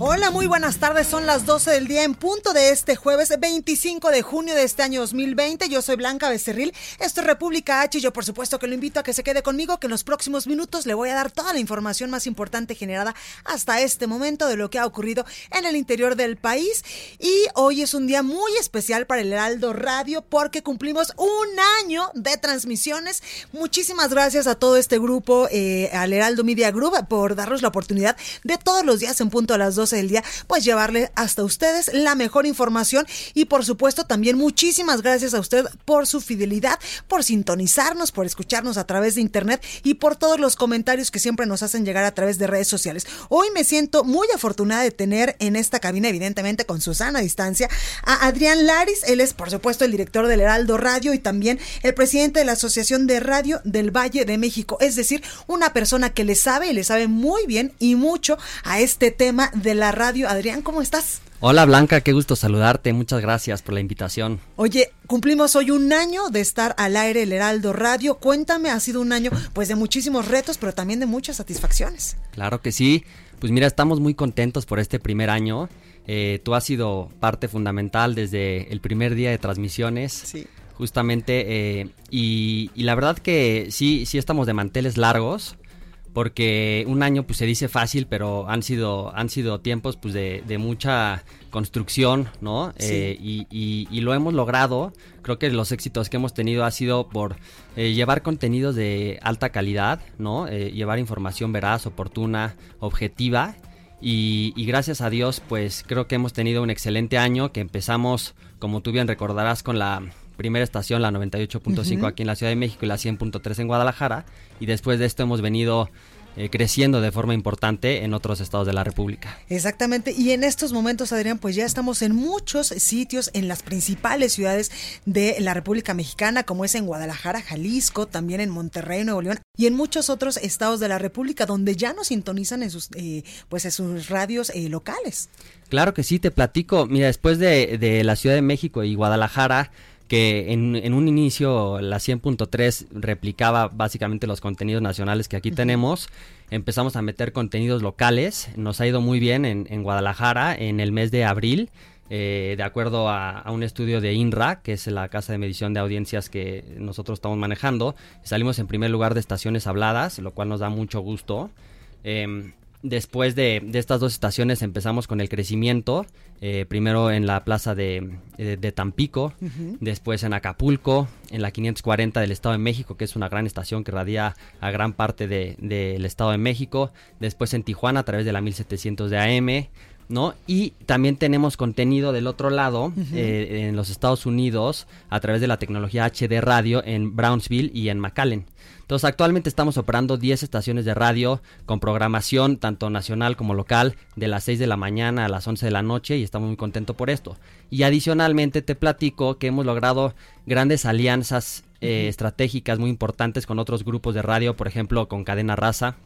Hola, muy buenas tardes. Son las 12 del día en punto de este jueves 25 de junio de este año 2020. Yo soy Blanca Becerril. Esto es República H y yo por supuesto que lo invito a que se quede conmigo, que en los próximos minutos le voy a dar toda la información más importante generada hasta este momento de lo que ha ocurrido en el interior del país. Y hoy es un día muy especial para el Heraldo Radio porque cumplimos un año de transmisiones. Muchísimas gracias a todo este grupo, eh, al Heraldo Media Group, por darnos la oportunidad de todos los días en punto a las 12 del día, pues llevarle hasta ustedes la mejor información. Y por supuesto también muchísimas gracias a usted por su fidelidad, por sintonizarnos, por escucharnos a través de internet y por todos los comentarios que siempre nos hacen llegar a través de redes sociales. Hoy me siento muy afortunada de tener en esta cabina, evidentemente con Susana a distancia, a Adrián Laris, él es por supuesto el director del Heraldo Radio y también el presidente de la Asociación de Radio del Valle de México, es decir, una persona que le sabe y le sabe muy bien y mucho a este tema de la radio. Adrián, ¿cómo estás? Hola Blanca, qué gusto saludarte, muchas gracias por la invitación. Oye, cumplimos hoy un año de estar al aire el Heraldo Radio. Cuéntame, ha sido un año pues de muchísimos retos, pero también de muchas satisfacciones. Claro que sí, pues mira, estamos muy contentos por este primer año. Eh, tú has sido parte fundamental desde el primer día de transmisiones. Sí. Justamente, eh, y, y la verdad que sí, sí estamos de manteles largos porque un año pues se dice fácil, pero han sido, han sido tiempos pues de, de mucha construcción, ¿no? Sí. Eh, y, y- y lo hemos logrado. Creo que los éxitos que hemos tenido ha sido por eh, llevar contenidos de alta calidad, ¿no? Eh, llevar información veraz, oportuna, objetiva. Y, y gracias a Dios, pues creo que hemos tenido un excelente año que empezamos, como tú bien recordarás, con la primera estación, la 98.5 Ujú. aquí en la Ciudad de México y la 100.3 en Guadalajara. Y después de esto hemos venido eh, creciendo de forma importante en otros estados de la República. Exactamente, y en estos momentos, Adrián, pues ya estamos en muchos sitios, en las principales ciudades de la República Mexicana, como es en Guadalajara, Jalisco, también en Monterrey, Nuevo León, y en muchos otros estados de la República, donde ya nos sintonizan en sus, eh, pues en sus radios eh, locales. Claro que sí, te platico. Mira, después de, de la Ciudad de México y Guadalajara, que en, en un inicio la 100.3 replicaba básicamente los contenidos nacionales que aquí tenemos, empezamos a meter contenidos locales. Nos ha ido muy bien en, en Guadalajara en el mes de abril. eh, de acuerdo a, a un estudio de INRA, que es la casa de medición de audiencias que nosotros estamos manejando, salimos en primer lugar de estaciones habladas, lo cual nos da mucho gusto. Em, después de, de estas dos estaciones empezamos con el crecimiento, eh, primero en la plaza de, de- de Tampico, después en Acapulco, en la 540 del Estado de México, que es una gran estación que radia a gran parte de- del Estado de México, después en Tijuana a través de la 1700 de AM, ¿no? Y también tenemos contenido del otro lado, eh, en los Estados Unidos, a través de la tecnología HD radio en Brownsville y en McAllen. Entonces, actualmente estamos operando 10 estaciones de radio con programación tanto nacional como local de las 6 de la mañana a las 11 de la noche y estamos muy contentos por esto. Y adicionalmente te platico que hemos logrado grandes alianzas eh, estratégicas muy importantes con otros grupos de radio, por ejemplo, con Cadena Raza,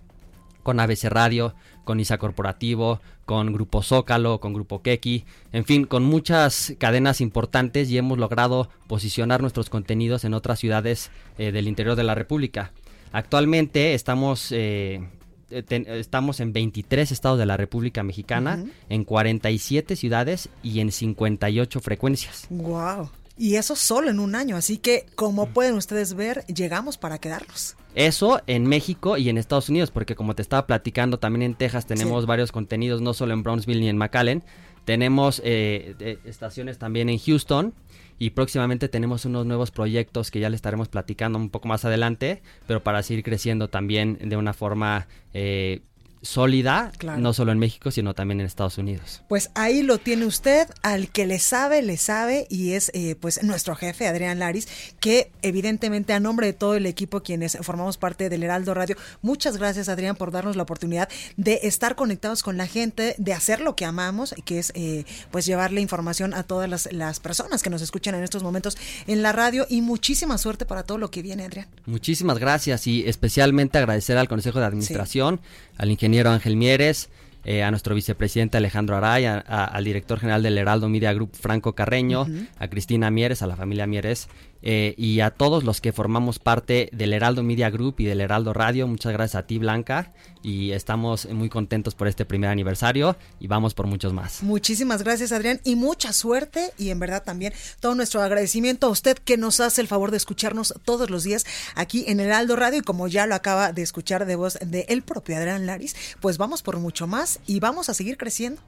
con ABC Radio, con ISA Corporativo, con Grupo Zócalo, con Grupo Keki, en fin, con muchas cadenas importantes y hemos logrado posicionar nuestros contenidos en otras ciudades eh, del interior de la República. Actualmente estamos, eh, eh, ten- estamos en 23 estados de la República Mexicana, en 47 ciudades y en 58 frecuencias. Wow. Y eso solo en un año, así que como pueden ustedes ver, llegamos para quedarnos. Eso en México y en Estados Unidos, porque como te estaba platicando, también en Texas tenemos varios contenidos, no solo en Brownsville ni en McAllen. Tenemos eh, estaciones también en Houston y próximamente tenemos unos nuevos proyectos que ya le estaremos platicando un poco más adelante, pero para seguir creciendo también de una forma eh, sólida, no solo en México, sino también en Estados Unidos. Pues ahí lo tiene usted, al que le sabe, le sabe, y es eh, pues nuestro jefe, Adrián Laris, que evidentemente a nombre de todo el equipo quienes formamos parte del Heraldo Radio, muchas gracias Adrián por darnos la oportunidad de estar conectados con la gente, de hacer lo que amamos, que es eh, pues llevarle información a todas las, las personas que nos escuchan en estos momentos en la radio y muchísima suerte para todo lo que viene, Adrián. Muchísimas gracias y especialmente agradecer al Consejo de Administración, al ingeniero Ángel Mieres, eh, a nuestro vicepresidente Alejandro Aray, al director general del Heraldo Media Group Franco Carreño, a Cristina Mieres, a la familia Mieres eh, y a todos los que formamos parte del Heraldo Media Group y del Heraldo Radio. Muchas gracias a ti, Blanca, y estamos muy contentos por este primer aniversario y vamos por muchos más. Muchísimas gracias, Adrián, y mucha suerte y en verdad también todo nuestro agradecimiento a usted que nos hace el favor de escucharnos todos los días aquí en Heraldo Radio y como ya lo acaba de escuchar de voz de el propio Adrián Laris, pues vamos por mucho más y vamos a seguir creciendo.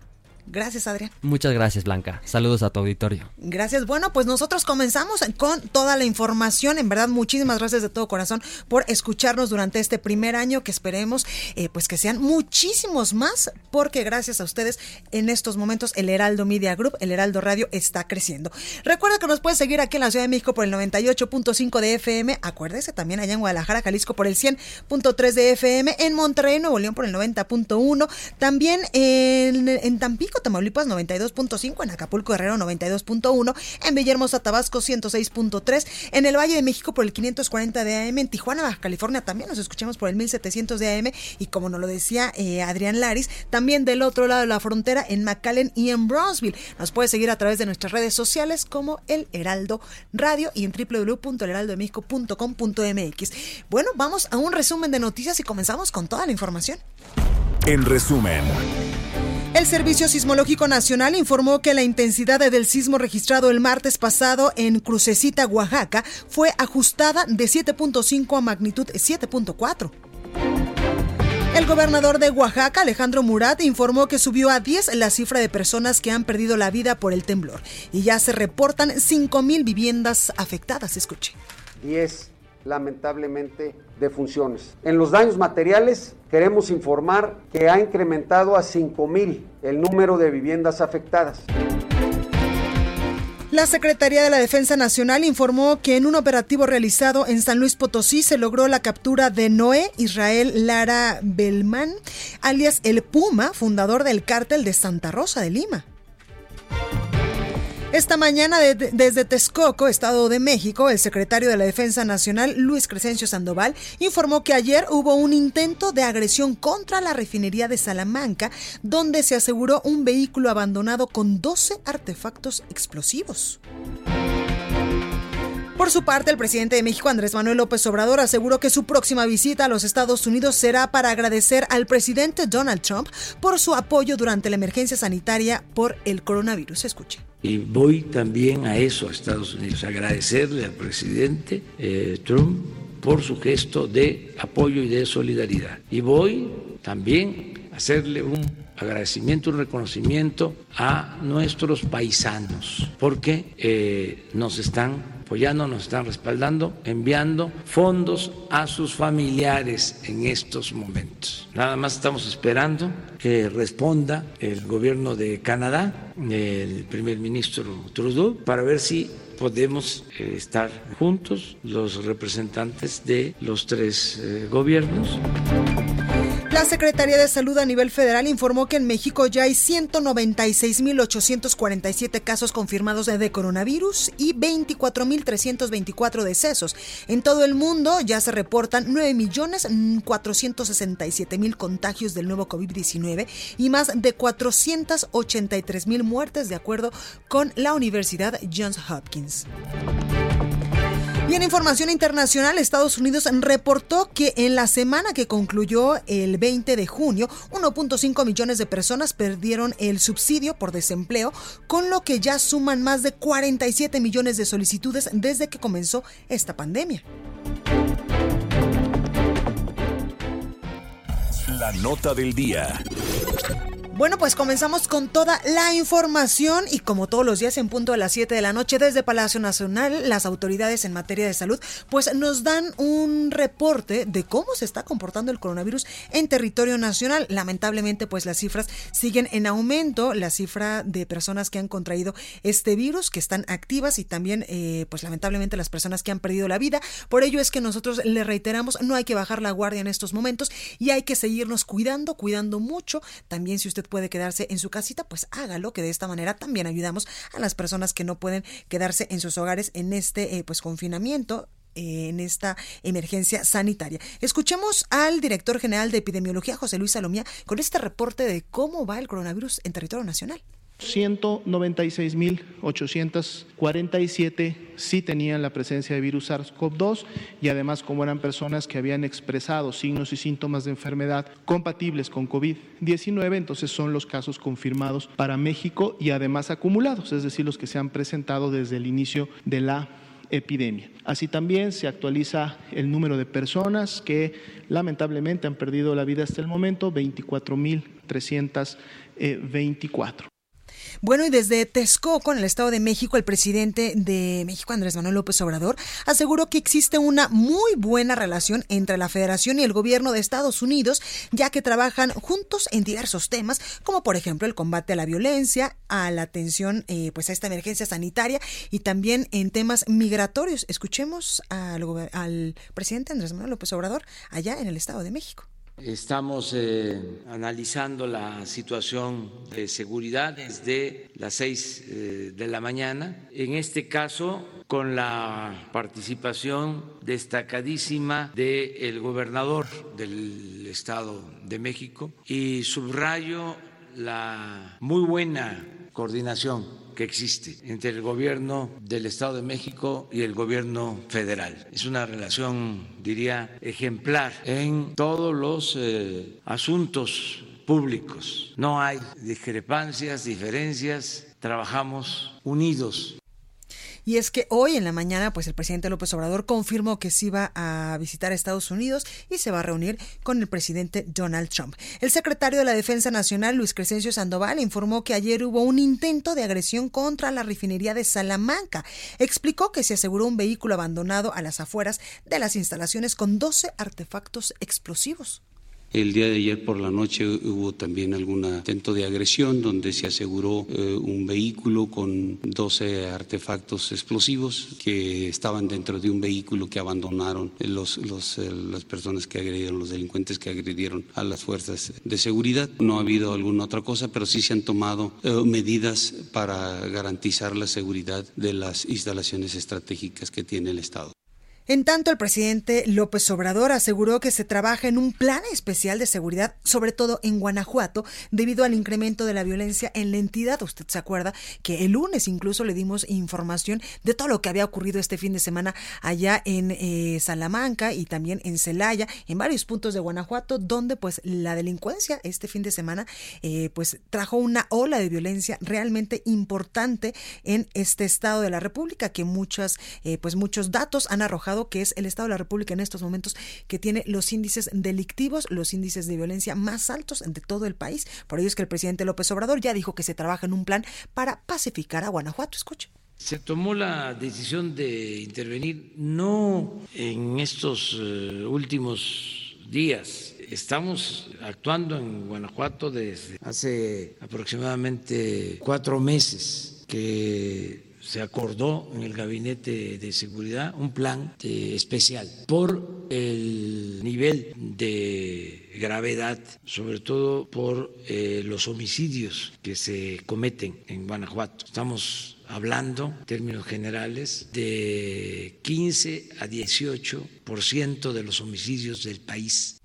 Gracias, Adrián. Muchas gracias, Blanca. Saludos a tu auditorio. Gracias. Bueno, pues nosotros comenzamos con toda la información. En verdad, muchísimas gracias de todo corazón por escucharnos durante este primer año que esperemos eh, pues que sean muchísimos más porque gracias a ustedes en estos momentos el Heraldo Media Group, el Heraldo Radio está creciendo. Recuerda que nos puedes seguir aquí en la Ciudad de México por el 98.5 de FM. Acuérdese también allá en Guadalajara, Jalisco por el 100.3 de FM. En Monterrey, Nuevo León por el 90.1. También en, en Tampico Tamaulipas 92.5, en Acapulco Guerrero 92.1, en Villahermosa Tabasco 106.3, en el Valle de México por el 540 de AM, en Tijuana, Baja California también nos escuchamos por el 1700 de AM y como nos lo decía eh, Adrián Laris, también del otro lado de la frontera en McAllen y en Brownsville. Nos puede seguir a través de nuestras redes sociales como El Heraldo Radio y en www.elheraldodemexico.com.mx. Bueno, vamos a un resumen de noticias y comenzamos con toda la información. En resumen. El Servicio Sismológico Nacional informó que la intensidad del sismo registrado el martes pasado en Crucecita, Oaxaca, fue ajustada de 7.5 a magnitud 7.4. El gobernador de Oaxaca, Alejandro Murat, informó que subió a 10 la cifra de personas que han perdido la vida por el temblor y ya se reportan 5.000 viviendas afectadas. Escuche. 10 lamentablemente de funciones. En los daños materiales queremos informar que ha incrementado a 5.000 el número de viviendas afectadas. La Secretaría de la Defensa Nacional informó que en un operativo realizado en San Luis Potosí se logró la captura de Noé Israel Lara Belmán, alias El Puma, fundador del cártel de Santa Rosa de Lima. Esta mañana desde Texcoco, Estado de México, el secretario de la Defensa Nacional, Luis Crescencio Sandoval, informó que ayer hubo un intento de agresión contra la refinería de Salamanca, donde se aseguró un vehículo abandonado con 12 artefactos explosivos. Por su parte, el presidente de México, Andrés Manuel López Obrador, aseguró que su próxima visita a los Estados Unidos será para agradecer al presidente Donald Trump por su apoyo durante la emergencia sanitaria por el coronavirus. Escuche. Y voy también a eso, a Estados Unidos, agradecerle al presidente eh, Trump por su gesto de apoyo y de solidaridad. Y voy también a hacerle un agradecimiento, un reconocimiento a nuestros paisanos, porque eh, nos están apoyando, nos están respaldando, enviando fondos a sus familiares en estos momentos. Nada más estamos esperando que responda el gobierno de Canadá, el primer ministro Trudeau, para ver si podemos eh, estar juntos los representantes de los tres eh, gobiernos. La Secretaría de Salud a nivel federal informó que en México ya hay 196.847 casos confirmados de coronavirus y 24.324 decesos. En todo el mundo ya se reportan 9.467.000 contagios del nuevo COVID-19 y más de 483.000 muertes de acuerdo con la Universidad Johns Hopkins. Y en información internacional, Estados Unidos reportó que en la semana que concluyó el 20 de junio, 1.5 millones de personas perdieron el subsidio por desempleo, con lo que ya suman más de 47 millones de solicitudes desde que comenzó esta pandemia. La nota del día. Bueno, pues comenzamos con toda la información y como todos los días en punto de las 7 de la noche desde Palacio Nacional, las autoridades en materia de salud pues nos dan un reporte de cómo se está comportando el coronavirus en territorio nacional. Lamentablemente pues las cifras siguen en aumento, la cifra de personas que han contraído este virus, que están activas y también eh, pues lamentablemente las personas que han perdido la vida. Por ello es que nosotros le reiteramos, no hay que bajar la guardia en estos momentos y hay que seguirnos cuidando, cuidando mucho. También si usted puede quedarse en su casita, pues hágalo, que de esta manera también ayudamos a las personas que no pueden quedarse en sus hogares en este eh, pues confinamiento eh, en esta emergencia sanitaria. Escuchemos al director general de epidemiología, José Luis Salomía, con este reporte de cómo va el coronavirus en territorio nacional. 196.847 sí tenían la presencia de virus SARS-CoV-2 y además como eran personas que habían expresado signos y síntomas de enfermedad compatibles con COVID-19, entonces son los casos confirmados para México y además acumulados, es decir, los que se han presentado desde el inicio de la epidemia. Así también se actualiza el número de personas que lamentablemente han perdido la vida hasta el momento, 24.324. Bueno, y desde Texcoco, en el Estado de México, el presidente de México, Andrés Manuel López Obrador, aseguró que existe una muy buena relación entre la Federación y el gobierno de Estados Unidos, ya que trabajan juntos en diversos temas, como por ejemplo el combate a la violencia, a la atención eh, pues a esta emergencia sanitaria y también en temas migratorios. Escuchemos al, al presidente Andrés Manuel López Obrador allá en el Estado de México. Estamos eh, analizando la situación de seguridad desde las seis eh, de la mañana. En este caso, con la participación destacadísima del gobernador del Estado de México y subrayo la muy buena coordinación que existe entre el gobierno del Estado de México y el gobierno federal. Es una relación, diría, ejemplar en todos los eh, asuntos públicos. No hay discrepancias, diferencias, trabajamos unidos y es que hoy en la mañana, pues el presidente López Obrador confirmó que se iba a visitar Estados Unidos y se va a reunir con el presidente Donald Trump. El secretario de la Defensa Nacional, Luis Crescencio Sandoval, informó que ayer hubo un intento de agresión contra la refinería de Salamanca. Explicó que se aseguró un vehículo abandonado a las afueras de las instalaciones con 12 artefactos explosivos. El día de ayer por la noche hubo también algún intento de agresión donde se aseguró eh, un vehículo con 12 artefactos explosivos que estaban dentro de un vehículo que abandonaron los, los, eh, las personas que agredieron, los delincuentes que agredieron a las fuerzas de seguridad. No ha habido alguna otra cosa, pero sí se han tomado eh, medidas para garantizar la seguridad de las instalaciones estratégicas que tiene el Estado. En tanto, el presidente López Obrador aseguró que se trabaja en un plan especial de seguridad, sobre todo en Guanajuato, debido al incremento de la violencia en la entidad. Usted se acuerda que el lunes incluso le dimos información de todo lo que había ocurrido este fin de semana allá en eh, Salamanca y también en Celaya, en varios puntos de Guanajuato, donde pues la delincuencia este fin de semana eh, pues trajo una ola de violencia realmente importante en este estado de la República, que muchas eh, pues muchos datos han arrojado que es el Estado de la República en estos momentos que tiene los índices delictivos, los índices de violencia más altos de todo el país. Por ello es que el presidente López Obrador ya dijo que se trabaja en un plan para pacificar a Guanajuato. Escuche. Se tomó la decisión de intervenir no en estos eh, últimos días. Estamos actuando en Guanajuato desde hace aproximadamente cuatro meses que se acordó en el Gabinete de Seguridad un plan eh, especial por el nivel de gravedad, sobre todo por eh, los homicidios que se cometen en Guanajuato. Estamos hablando, en términos generales, de 15 a 18 por ciento de los homicidios del país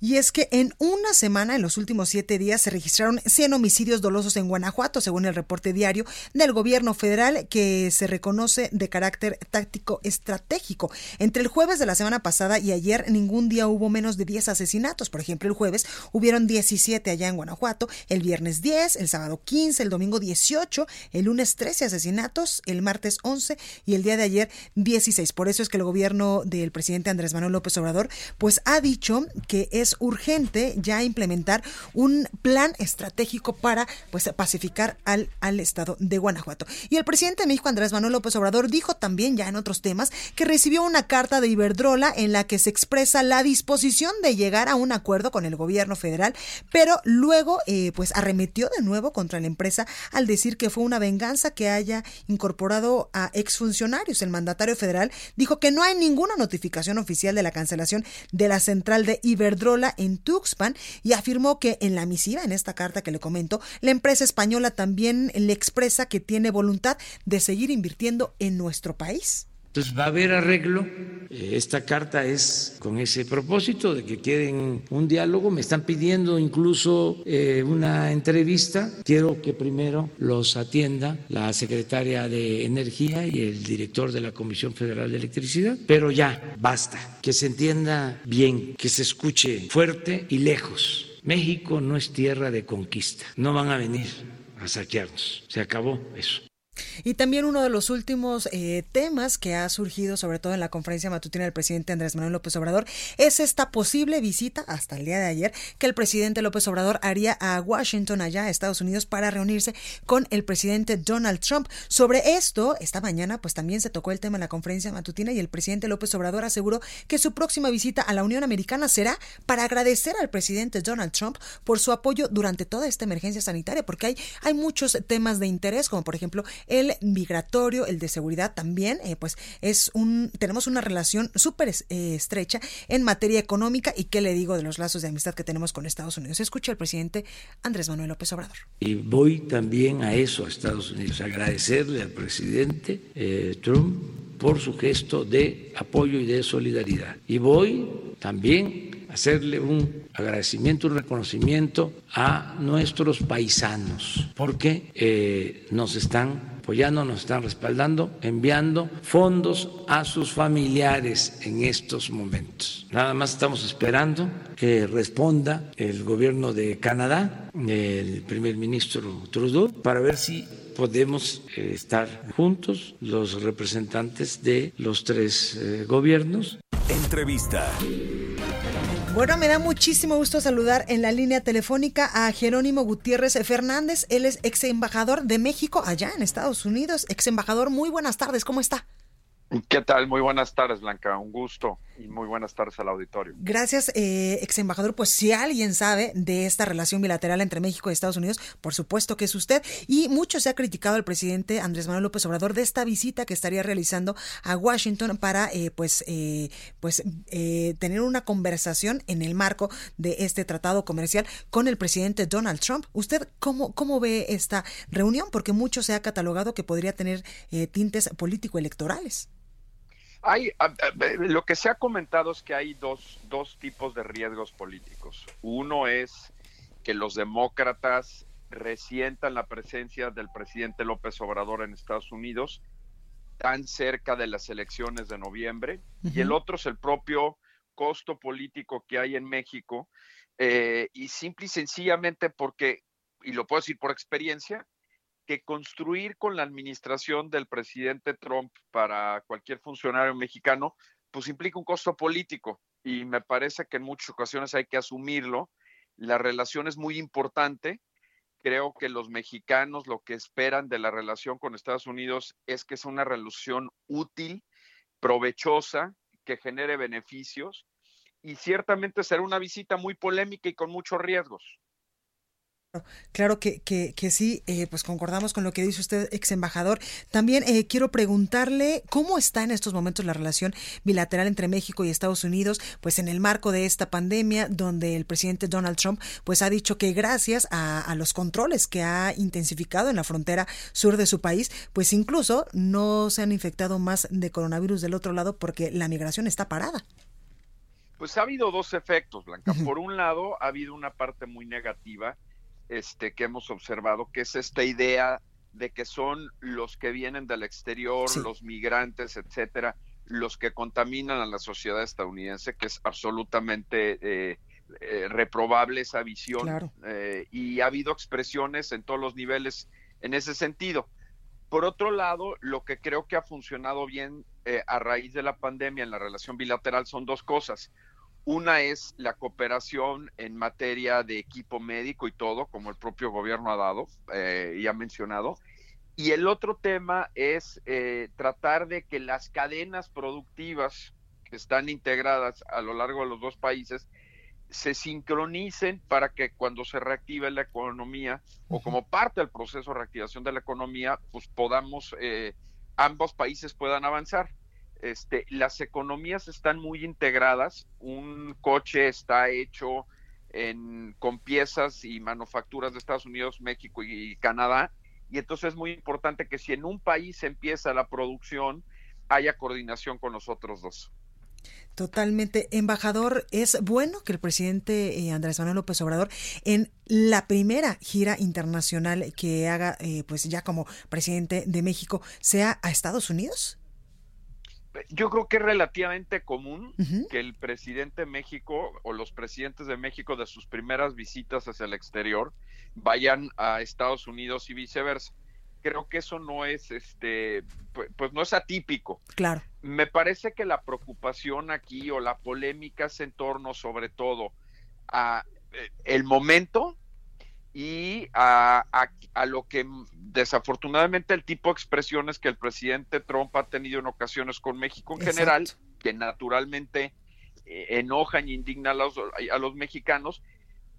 Y es que en una semana, en los últimos siete días, se registraron 100 homicidios dolosos en Guanajuato, según el reporte diario del gobierno federal, que se reconoce de carácter táctico estratégico. Entre el jueves de la semana pasada y ayer, ningún día hubo menos de 10 asesinatos. Por ejemplo, el jueves hubieron 17 allá en Guanajuato, el viernes 10, el sábado 15, el domingo 18, el lunes 13 asesinatos, el martes 11 y el día de ayer 16. Por eso es que el gobierno del presidente Andrés Manuel López Obrador, pues ha dicho que es urgente ya implementar un plan estratégico para pues pacificar al, al estado de Guanajuato. Y el presidente de México, Andrés Manuel López Obrador, dijo también ya en otros temas que recibió una carta de Iberdrola en la que se expresa la disposición de llegar a un acuerdo con el gobierno federal, pero luego eh, pues arremetió de nuevo contra la empresa al decir que fue una venganza que haya incorporado a exfuncionarios. El mandatario federal dijo que no hay ninguna notificación oficial de la cancelación de la central de Iberdrola en Tuxpan y afirmó que en la misiva, en esta carta que le comento, la empresa española también le expresa que tiene voluntad de seguir invirtiendo en nuestro país. Va a haber arreglo. Eh, esta carta es con ese propósito de que quieren un diálogo. Me están pidiendo incluso eh, una entrevista. Quiero que primero los atienda la secretaria de Energía y el director de la Comisión Federal de Electricidad. Pero ya, basta. Que se entienda bien, que se escuche fuerte y lejos. México no es tierra de conquista. No van a venir a saquearnos. Se acabó eso. Y también uno de los últimos eh, temas que ha surgido, sobre todo en la conferencia matutina del presidente Andrés Manuel López Obrador, es esta posible visita, hasta el día de ayer, que el presidente López Obrador haría a Washington, allá a Estados Unidos, para reunirse con el presidente Donald Trump. Sobre esto, esta mañana, pues también se tocó el tema en la conferencia matutina y el presidente López Obrador aseguró que su próxima visita a la Unión Americana será para agradecer al presidente Donald Trump por su apoyo durante toda esta emergencia sanitaria, porque hay, hay muchos temas de interés, como por ejemplo el migratorio, el de seguridad también, eh, pues es un, tenemos una relación súper eh, estrecha en materia económica y qué le digo de los lazos de amistad que tenemos con Estados Unidos. Escucha al presidente Andrés Manuel López Obrador. Y voy también a eso, a Estados Unidos, agradecerle al presidente eh, Trump por su gesto de apoyo y de solidaridad. Y voy también hacerle un agradecimiento, un reconocimiento a nuestros paisanos, porque nos están apoyando, nos están respaldando, enviando fondos a sus familiares en estos momentos. Nada más estamos esperando que responda el gobierno de Canadá, el primer ministro Trudeau, para ver si podemos eh, estar juntos los representantes de los tres eh, gobiernos. Entrevista. Bueno, me da muchísimo gusto saludar en la línea telefónica a Jerónimo Gutiérrez Fernández. Él es ex embajador de México allá en Estados Unidos. Ex embajador, muy buenas tardes, ¿cómo está? ¿Qué tal? Muy buenas tardes, Blanca. Un gusto y muy buenas tardes al auditorio. Gracias, eh, ex embajador. Pues si alguien sabe de esta relación bilateral entre México y Estados Unidos, por supuesto que es usted. Y mucho se ha criticado al presidente Andrés Manuel López Obrador de esta visita que estaría realizando a Washington para, eh, pues, eh, pues eh, tener una conversación en el marco de este tratado comercial con el presidente Donald Trump. ¿Usted cómo, cómo ve esta reunión? Porque mucho se ha catalogado que podría tener eh, tintes político-electorales. Hay, lo que se ha comentado es que hay dos, dos tipos de riesgos políticos. Uno es que los demócratas resientan la presencia del presidente López Obrador en Estados Unidos tan cerca de las elecciones de noviembre. Y el otro es el propio costo político que hay en México. Eh, y simple y sencillamente porque, y lo puedo decir por experiencia, que construir con la administración del presidente Trump para cualquier funcionario mexicano, pues implica un costo político y me parece que en muchas ocasiones hay que asumirlo. La relación es muy importante. Creo que los mexicanos lo que esperan de la relación con Estados Unidos es que sea una relación útil, provechosa, que genere beneficios y ciertamente será una visita muy polémica y con muchos riesgos. Claro que, que, que sí, eh, pues concordamos con lo que dice usted, ex embajador. También eh, quiero preguntarle cómo está en estos momentos la relación bilateral entre México y Estados Unidos, pues en el marco de esta pandemia, donde el presidente Donald Trump pues ha dicho que gracias a, a los controles que ha intensificado en la frontera sur de su país, pues incluso no se han infectado más de coronavirus del otro lado porque la migración está parada. Pues ha habido dos efectos, Blanca. Por un lado, ha habido una parte muy negativa este, que hemos observado, que es esta idea de que son los que vienen del exterior, los migrantes, etcétera, los que contaminan a la sociedad estadounidense, que es absolutamente eh, eh, reprobable esa visión. Eh, y ha habido expresiones en todos los niveles en ese sentido. Por otro lado, lo que creo que ha funcionado bien a raíz de la pandemia en la relación bilateral son dos cosas. Una es la cooperación en materia de equipo médico y todo, como el propio gobierno ha dado y ha mencionado. Y el otro tema es eh, tratar de que las cadenas productivas que están integradas a lo largo de los dos países se sincronicen para que cuando se reactive la economía o como parte del proceso de reactivación de la economía, pues podamos, eh, ambos países puedan avanzar. Este, las economías están muy integradas, un coche está hecho en, con piezas y manufacturas de Estados Unidos, México y Canadá, y entonces es muy importante que si en un país empieza la producción, haya coordinación con los otros dos. Totalmente. Embajador, es bueno que el presidente eh, Andrés Manuel López Obrador, en la primera gira internacional que haga, eh, pues ya como presidente de México, sea a Estados Unidos. Yo creo que es relativamente común que el presidente de México o los presidentes de México de sus primeras visitas hacia el exterior vayan a Estados Unidos y viceversa. Creo que eso no es, este, pues, no es atípico. Claro. Me parece que la preocupación aquí o la polémica es en torno, sobre todo, a eh, el momento y a, a, lo que desafortunadamente el tipo de expresiones que el presidente Trump ha tenido en ocasiones con México en general, que naturalmente eh, enojan y indignan a los, a los mexicanos,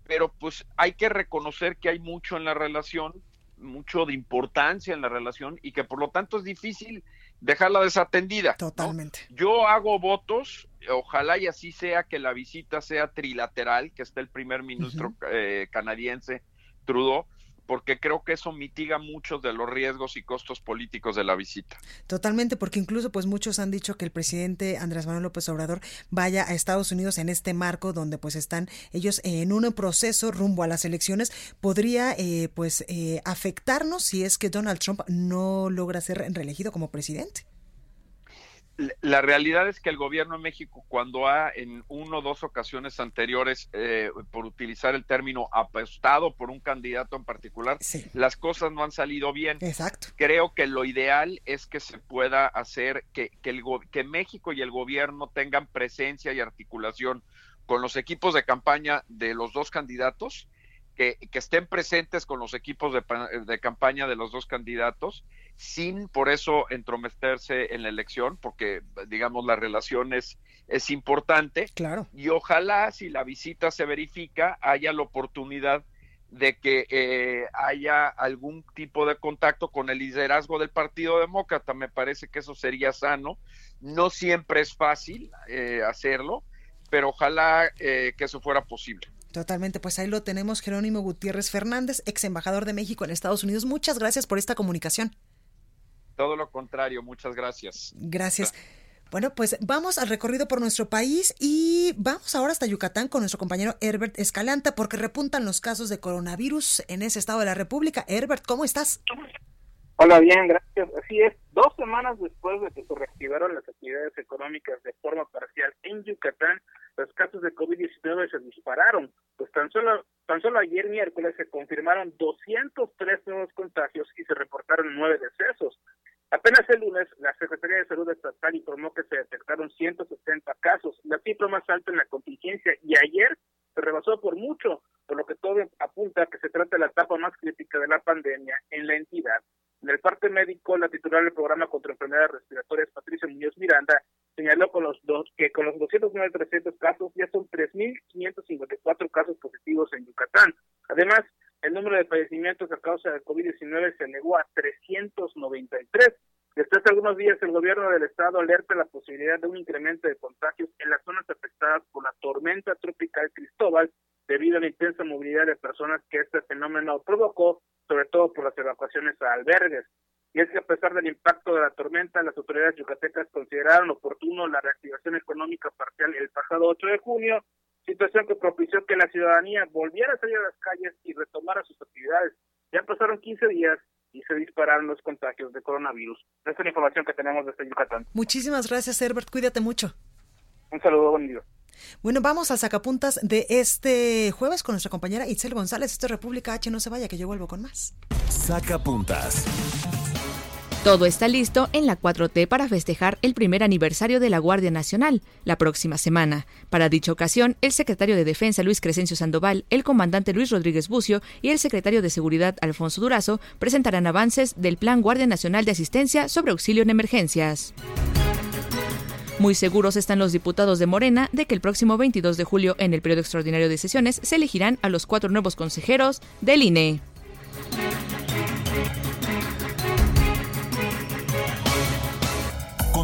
pero pues hay que reconocer que hay mucho en la relación, mucho de importancia en la relación y que por lo tanto es difícil dejarla desatendida. Totalmente. Yo hago votos, ojalá y así sea que la visita sea trilateral, que esté el primer ministro eh, canadiense Trudeau, porque creo que eso mitiga muchos de los riesgos y costos políticos de la visita. Totalmente, porque incluso pues muchos han dicho que el presidente Andrés Manuel López Obrador vaya a Estados Unidos en este marco donde pues están ellos en un proceso rumbo a las elecciones, podría eh, pues eh, afectarnos si es que Donald Trump no logra ser reelegido como presidente la realidad es que el gobierno de México, cuando ha en uno o dos ocasiones anteriores, eh, por utilizar el término apostado por un candidato en particular, las cosas no han salido bien. Exacto. Creo que lo ideal es que se pueda hacer que, que, el, que México y el gobierno tengan presencia y articulación con los equipos de campaña de los dos candidatos, que, que estén presentes con los equipos de, de campaña de los dos candidatos sin por eso entrometerse en la elección, porque digamos la relación es, es importante. Claro. Y ojalá si la visita se verifica, haya la oportunidad de que eh, haya algún tipo de contacto con el liderazgo del Partido Demócrata. Me parece que eso sería sano. No siempre es fácil eh, hacerlo, pero ojalá eh, que eso fuera posible. Totalmente, pues ahí lo tenemos, Jerónimo Gutiérrez Fernández, ex embajador de México en Estados Unidos. Muchas gracias por esta comunicación. Todo lo contrario, muchas gracias. Gracias. Bueno, pues vamos al recorrido por nuestro país y vamos ahora hasta Yucatán con nuestro compañero Herbert Escalanta porque repuntan los casos de coronavirus en ese estado de la República. Herbert, ¿cómo estás? Hola, bien, gracias. Así es, dos semanas después de que se reactivaron las actividades económicas de forma parcial en Yucatán, los casos de COVID-19 se dispararon. Pues tan solo, tan solo ayer miércoles se confirmaron 203 nuevos contagios y se reportaron nueve decesos. Apenas el lunes, la Secretaría de Salud Estatal informó que se detectaron 170 casos, la cifra más alta en la contingencia, y ayer se rebasó por mucho, por lo que todo apunta a que se trata de la etapa más crítica de la pandemia en la entidad. En el parte médico, la titular del programa contra enfermedades respiratorias, Patricia Muñoz Miranda, señaló con los dos, que con los 209.300 casos ya son 3.554 casos positivos en Yucatán. Además, el número de fallecimientos a causa de COVID-19 se elevó a 393. Desde hace algunos días, el gobierno del estado alerta la posibilidad de un incremento de contagios en las zonas afectadas por la tormenta tropical Cristóbal, debido a la intensa movilidad de personas que este fenómeno provocó, sobre todo por las evacuaciones a albergues. y es que a pesar del impacto de la tormenta, las autoridades yucatecas consideraron oportuno la reactivación económica parcial el pasado 8 de junio, situación que propició que la ciudadanía volviera a salir a las calles y retomara sus actividades. Ya pasaron 15 días y se dispararon los contagios de coronavirus. Esa es la información que tenemos desde Yucatán. Muchísimas gracias, Herbert. Cuídate mucho. Un saludo, buen día. Bueno, vamos a sacapuntas de este jueves con nuestra compañera Itzel González. Esto es República H, no se vaya, que yo vuelvo con más. Sacapuntas. Todo está listo en la 4T para festejar el primer aniversario de la Guardia Nacional la próxima semana. Para dicha ocasión, el secretario de Defensa Luis Crescencio Sandoval, el comandante Luis Rodríguez Bucio y el secretario de Seguridad Alfonso Durazo presentarán avances del Plan Guardia Nacional de Asistencia sobre auxilio en emergencias. Muy seguros están los diputados de Morena de que el próximo 22 de julio, en el periodo extraordinario de sesiones, se elegirán a los cuatro nuevos consejeros del INE.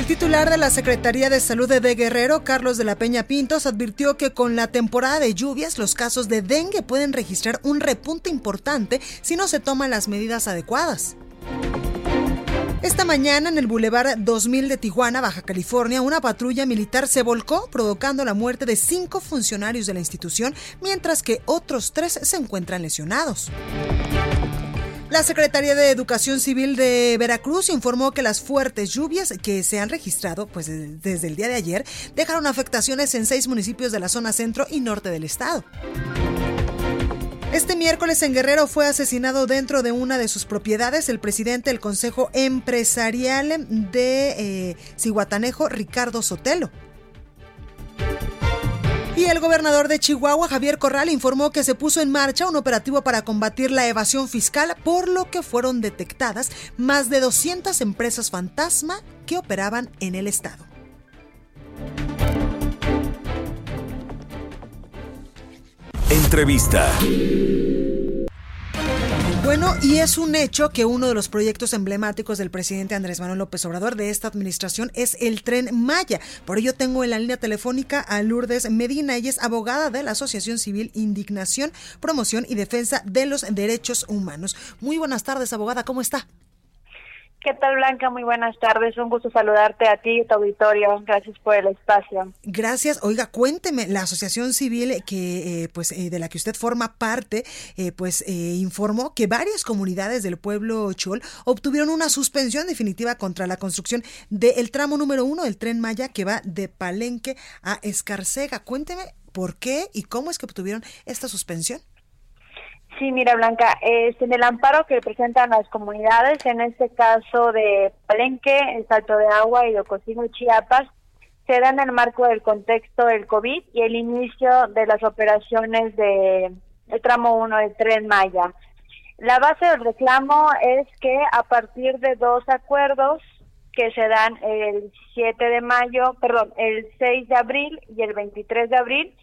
El titular de la Secretaría de Salud de Guerrero, Carlos de la Peña Pintos, advirtió que con la temporada de lluvias los casos de dengue pueden registrar un repunte importante si no se toman las medidas adecuadas. Esta mañana en el Boulevard 2000 de Tijuana, Baja California, una patrulla militar se volcó provocando la muerte de cinco funcionarios de la institución, mientras que otros tres se encuentran lesionados. La Secretaría de Educación Civil de Veracruz informó que las fuertes lluvias que se han registrado pues, desde el día de ayer dejaron afectaciones en seis municipios de la zona centro y norte del estado. Este miércoles en Guerrero fue asesinado dentro de una de sus propiedades el presidente del Consejo Empresarial de eh, Ricardo Sotelo. Y el gobernador de Chihuahua, Javier Corral, informó que se puso en marcha un operativo para combatir la evasión fiscal, por lo que fueron detectadas más de 200 empresas fantasma que operaban en el estado. Entrevista. Bueno, y es un hecho que uno de los proyectos emblemáticos del presidente Andrés Manuel López Obrador de esta administración es el tren Maya. Por ello tengo en la línea telefónica a Lourdes Medina, ella es abogada de la Asociación Civil Indignación, Promoción y Defensa de los Derechos Humanos. Muy buenas tardes, abogada, ¿cómo está? ¿Qué tal, Blanca? Muy buenas tardes. Un gusto saludarte a ti y tu auditorio. Gracias por el espacio. Gracias. Oiga, cuénteme, la asociación civil que, eh, pues, eh, de la que usted forma parte, eh, pues, informó que varias comunidades del pueblo Chol obtuvieron una suspensión definitiva contra la construcción del tramo número uno del tren Maya que va de Palenque a Escarcega. Cuénteme por qué y cómo es que obtuvieron esta suspensión. Sí, mira Blanca, es en el amparo que presentan las comunidades, en este caso de Palenque, el Salto de Agua y Ocosino y Chiapas, se da en el marco del contexto del COVID y el inicio de las operaciones de el tramo 1 del Tren Maya. La base del reclamo es que a partir de dos acuerdos que se dan el 7 de mayo, perdón, el 6 de abril y el 23 de abril,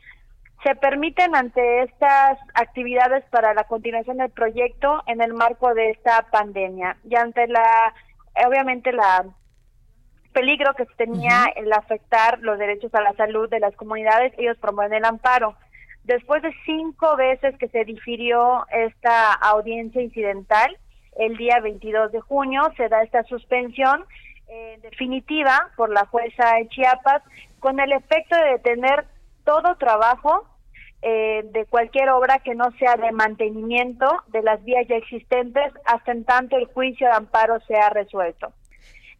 se permiten ante estas actividades para la continuación del proyecto en el marco de esta pandemia y ante la obviamente la peligro que tenía el afectar los derechos a la salud de las comunidades ellos promueven el amparo. Después de cinco veces que se difirió esta audiencia incidental el día 22 de junio se da esta suspensión eh, definitiva por la jueza de Chiapas con el efecto de detener todo trabajo eh, de cualquier obra que no sea de mantenimiento de las vías ya existentes hasta en tanto el juicio de amparo sea resuelto.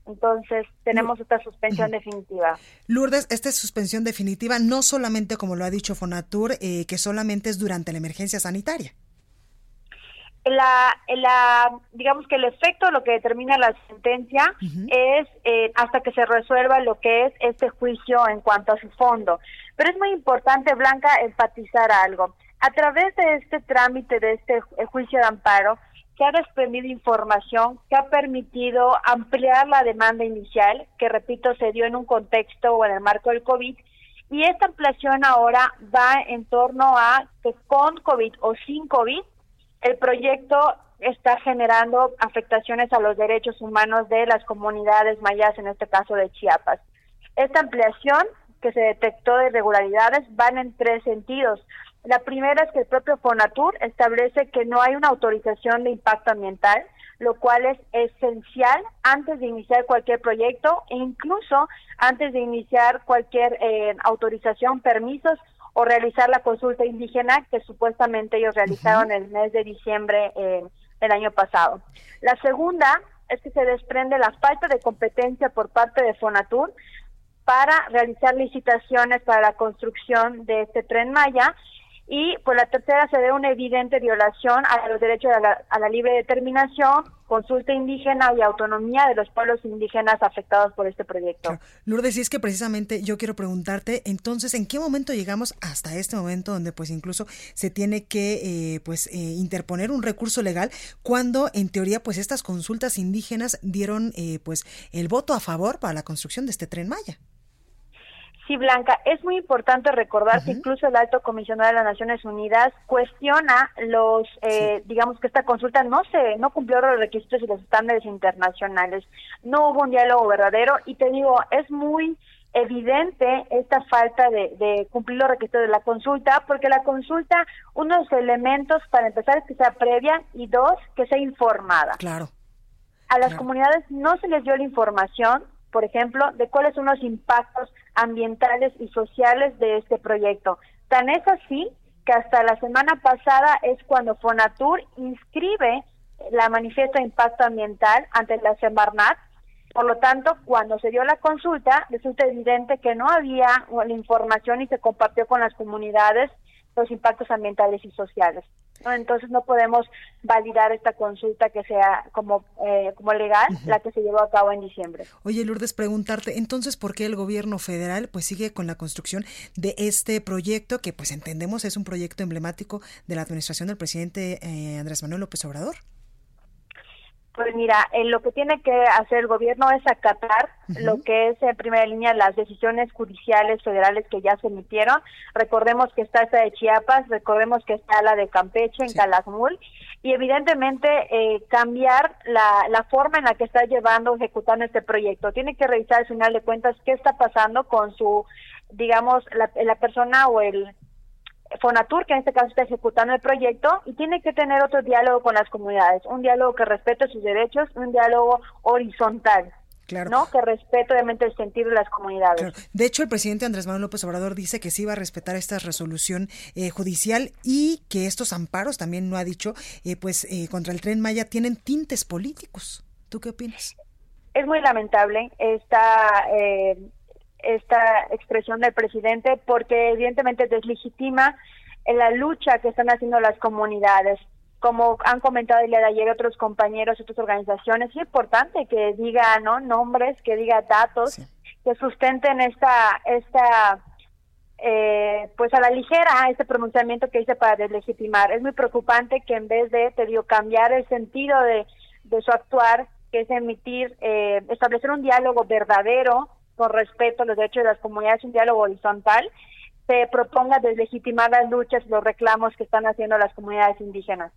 Entonces, tenemos esta suspensión definitiva. Lourdes, esta suspensión definitiva no solamente, como lo ha dicho Fonatur, eh, que solamente es durante la emergencia sanitaria la, la, digamos que el efecto, lo que determina la sentencia es eh, hasta que se resuelva lo que es este juicio en cuanto a su fondo. Pero es muy importante, Blanca, enfatizar algo. A través de este trámite, de este juicio de amparo, se ha desprendido información que ha permitido ampliar la demanda inicial, que repito, se dio en un contexto o en el marco del COVID, Y esta ampliación ahora va en torno a que con COVID o sin COVID, el proyecto está generando afectaciones a los derechos humanos de las comunidades mayas, en este caso de Chiapas. Esta ampliación que se detectó de irregularidades van en tres sentidos. La primera es que el propio Fonatur establece que no hay una autorización de impacto ambiental, lo cual es esencial antes de iniciar cualquier proyecto e incluso antes de iniciar cualquier eh, autorización, permisos o realizar la consulta indígena que supuestamente ellos realizaron el mes de diciembre eh, del año pasado. La segunda es que se desprende la falta de competencia por parte de Fonatur para realizar licitaciones para la construcción de este tren Maya y por la tercera se ve una evidente violación a los derechos a la, libre determinación, consulta indígena y autonomía de los pueblos indígenas afectados por este proyecto. Lourdes, y es que precisamente yo quiero preguntarte, entonces, ¿en qué momento llegamos hasta este momento donde pues incluso se tiene que eh, pues eh, interponer un recurso legal cuando en teoría pues estas consultas indígenas dieron eh, pues el voto a favor para la construcción de este tren Maya? Sí, Blanca, es muy importante recordar que incluso el alto comisionado de las Naciones Unidas cuestiona los, eh, digamos que esta consulta no se, no cumplió los requisitos y los estándares internacionales, no hubo un diálogo verdadero y te digo, es muy evidente esta falta de, de cumplir los requisitos de la consulta, porque la consulta, uno de los elementos para empezar es que sea previa y dos, que sea informada. Claro. A las comunidades no se les dio la información, por ejemplo, de cuáles son los impactos ambientales y sociales de este proyecto. Tan es así que hasta la semana pasada es cuando Fonatur inscribe la manifiesta de impacto ambiental ante la Semarnat. Por lo tanto, cuando se dio la consulta, resulta evidente que no había la información y se compartió con las comunidades los impactos ambientales y sociales. Entonces no podemos validar esta consulta que sea como, eh, como legal, la que se llevó a cabo en diciembre. Oye, Lourdes, preguntarte, entonces, ¿por qué el gobierno federal pues sigue con la construcción de este proyecto que pues entendemos es un proyecto emblemático de la administración del presidente eh, Andrés Manuel López Obrador? Pues mira, en lo que tiene que hacer el gobierno es acatar lo que es en primera línea las decisiones judiciales federales que ya se emitieron. Recordemos que está esta de Chiapas, recordemos que está la de Campeche en Calakmul y evidentemente eh, cambiar la, la forma en la que está llevando, ejecutando este proyecto. Tiene que revisar al final de cuentas qué está pasando con su, digamos, la, la persona o el Fonatur, que en este caso está ejecutando el proyecto, y tiene que tener otro diálogo con las comunidades, un diálogo que respete sus derechos, un diálogo horizontal. Claro. ¿no? Que respete obviamente el sentido de las comunidades. De hecho, el presidente Andrés Manuel López Obrador dice que sí va a respetar esta resolución eh, judicial y que estos amparos, también no ha dicho, eh, pues eh, contra el tren Maya tienen tintes políticos. ¿Tú qué opinas? Es muy lamentable esta esta expresión del presidente porque evidentemente deslegitima la lucha que están haciendo las comunidades. Como han comentado el día de ayer otros compañeros, otras organizaciones, es importante que diga ¿no? nombres, que diga datos, que sustenten esta, esta eh, pues a la ligera este pronunciamiento que hice para deslegitimar. Es muy preocupante que en vez de, te digo, cambiar el sentido de, de su actuar, que es emitir, eh, establecer un diálogo verdadero, con respeto a los derechos de las comunidades, un diálogo horizontal, se proponga deslegitimar las luchas y los reclamos que están haciendo las comunidades indígenas.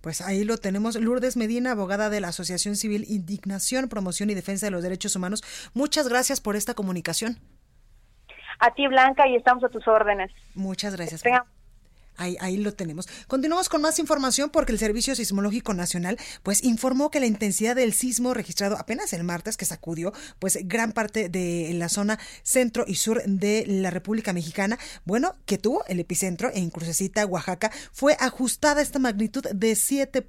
Pues ahí lo tenemos. Lourdes Medina, abogada de la Asociación Civil Indignación, Promoción y Defensa de los Derechos Humanos. Muchas gracias por esta comunicación. A ti, Blanca, y estamos a tus órdenes. Muchas gracias. Ahí, ahí, lo tenemos. Continuamos con más información porque el Servicio Sismológico Nacional pues informó que la intensidad del sismo registrado apenas el martes que sacudió pues gran parte de la zona centro y sur de la República Mexicana, bueno, que tuvo el epicentro en Crucecita, Oaxaca, fue ajustada esta magnitud de 7.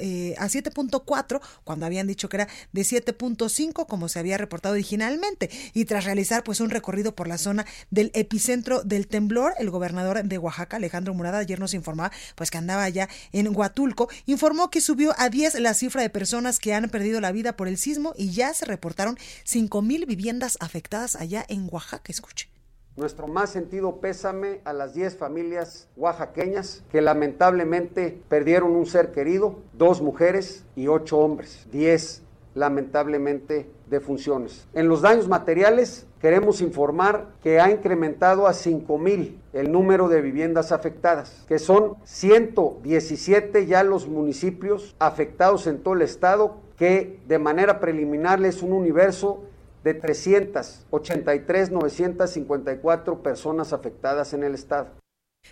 Eh, a 7.4 cuando habían dicho que era de 7.5 como se había reportado originalmente y tras realizar pues un recorrido por la zona del epicentro del temblor, el gobernador de Oaxaca, Alejandro Murada ayer nos informaba pues que andaba allá en Huatulco, informó que subió a 10 la cifra de personas que han perdido la vida por el sismo y ya se reportaron 5 mil viviendas afectadas allá en Oaxaca. Escuche. Nuestro más sentido pésame a las 10 familias oaxaqueñas que lamentablemente perdieron un ser querido, dos mujeres y ocho hombres. 10 lamentablemente de funciones. En los daños materiales queremos informar que ha incrementado a 5 mil el número de viviendas afectadas, que son 117 ya los municipios afectados en todo el estado, que de manera preliminar es un universo de 383, 954 personas afectadas en el estado.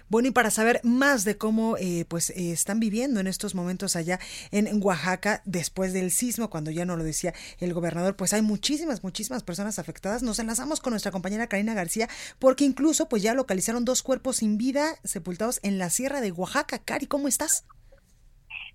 Bueno, y para saber más de cómo eh, pues eh, están viviendo en estos momentos allá en Oaxaca después del sismo, cuando ya no lo decía el gobernador, pues hay muchísimas, muchísimas personas afectadas. Nos enlazamos con nuestra compañera Karina García, porque incluso pues ya localizaron dos cuerpos sin vida sepultados en la sierra de Oaxaca. Cari, ¿cómo estás?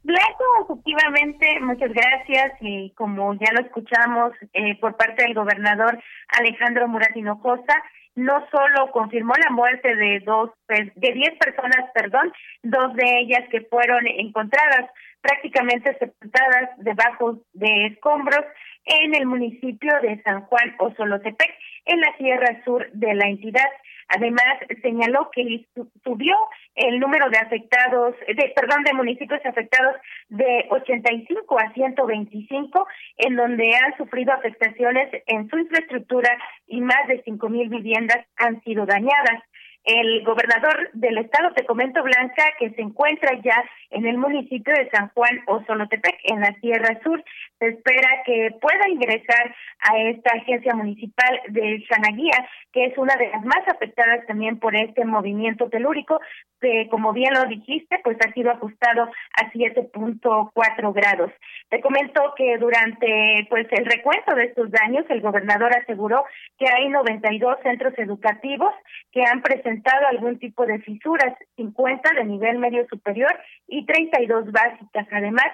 Blanco, efectivamente, muchas gracias. Y como ya lo escuchamos eh, por parte del gobernador Alejandro Murat Hinojosa, no solo confirmó la muerte de dos de diez personas, perdón, dos de ellas que fueron encontradas prácticamente sepultadas debajo de escombros en el municipio de San Juan Osolotepec, en la sierra sur de la entidad. Además, señaló que subió el número de afectados, de, perdón, de municipios afectados de 85 a 125, en donde han sufrido afectaciones en su infraestructura y más de 5 mil viviendas han sido dañadas. El gobernador del estado, te comento Blanca, que se encuentra ya en el municipio de San Juan o Solotepec, en la Sierra Sur, se espera que pueda ingresar a esta agencia municipal de Xanaguía, que es una de las más afectadas también por este movimiento telúrico, que como bien lo dijiste, pues ha sido ajustado a 7.4 grados. Te comento que durante pues el recuento de estos daños, el gobernador aseguró que hay 92 centros educativos que han presentado algún tipo de fisuras, 50 de nivel medio superior y 32 básicas. Además,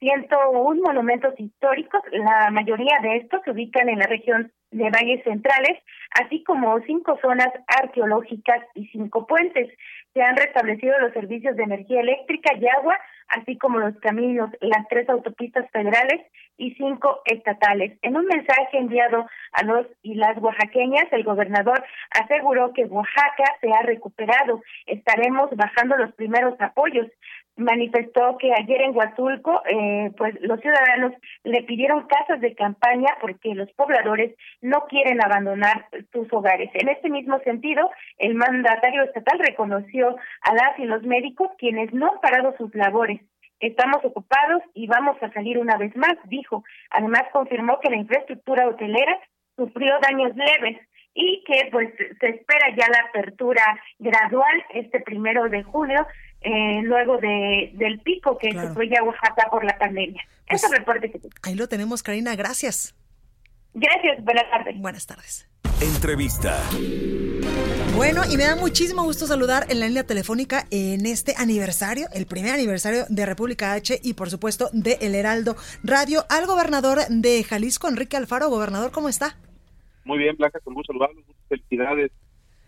101 monumentos históricos, la mayoría de estos se ubican en la región de valles centrales, así como cinco zonas arqueológicas y cinco puentes. Se han restablecido los servicios de energía eléctrica y agua, así como los caminos, las tres autopistas federales y cinco estatales. En un mensaje enviado a los y las oaxaqueñas, el gobernador aseguró que Oaxaca se ha recuperado. Estaremos bajando los primeros apoyos manifestó que ayer en Huazulco, eh, pues los ciudadanos le pidieron casas de campaña porque los pobladores no quieren abandonar sus hogares. En este mismo sentido, el mandatario estatal reconoció a las y los médicos quienes no han parado sus labores. Estamos ocupados y vamos a salir una vez más, dijo. Además, confirmó que la infraestructura hotelera sufrió daños leves y que pues se espera ya la apertura gradual este primero de julio eh, luego de, del pico que se fue ya Oaxaca por la pandemia. Pues, reporte que Ahí lo tenemos, Karina. Gracias. Gracias. Buenas tardes. Buenas tardes. Entrevista. Bueno, y me da muchísimo gusto saludar en la línea telefónica en este aniversario, el primer aniversario de República H y por supuesto de El Heraldo Radio, al gobernador de Jalisco, Enrique Alfaro. Gobernador, ¿cómo está? Muy bien, Blanca, con gusto saludarlos, muchas felicidades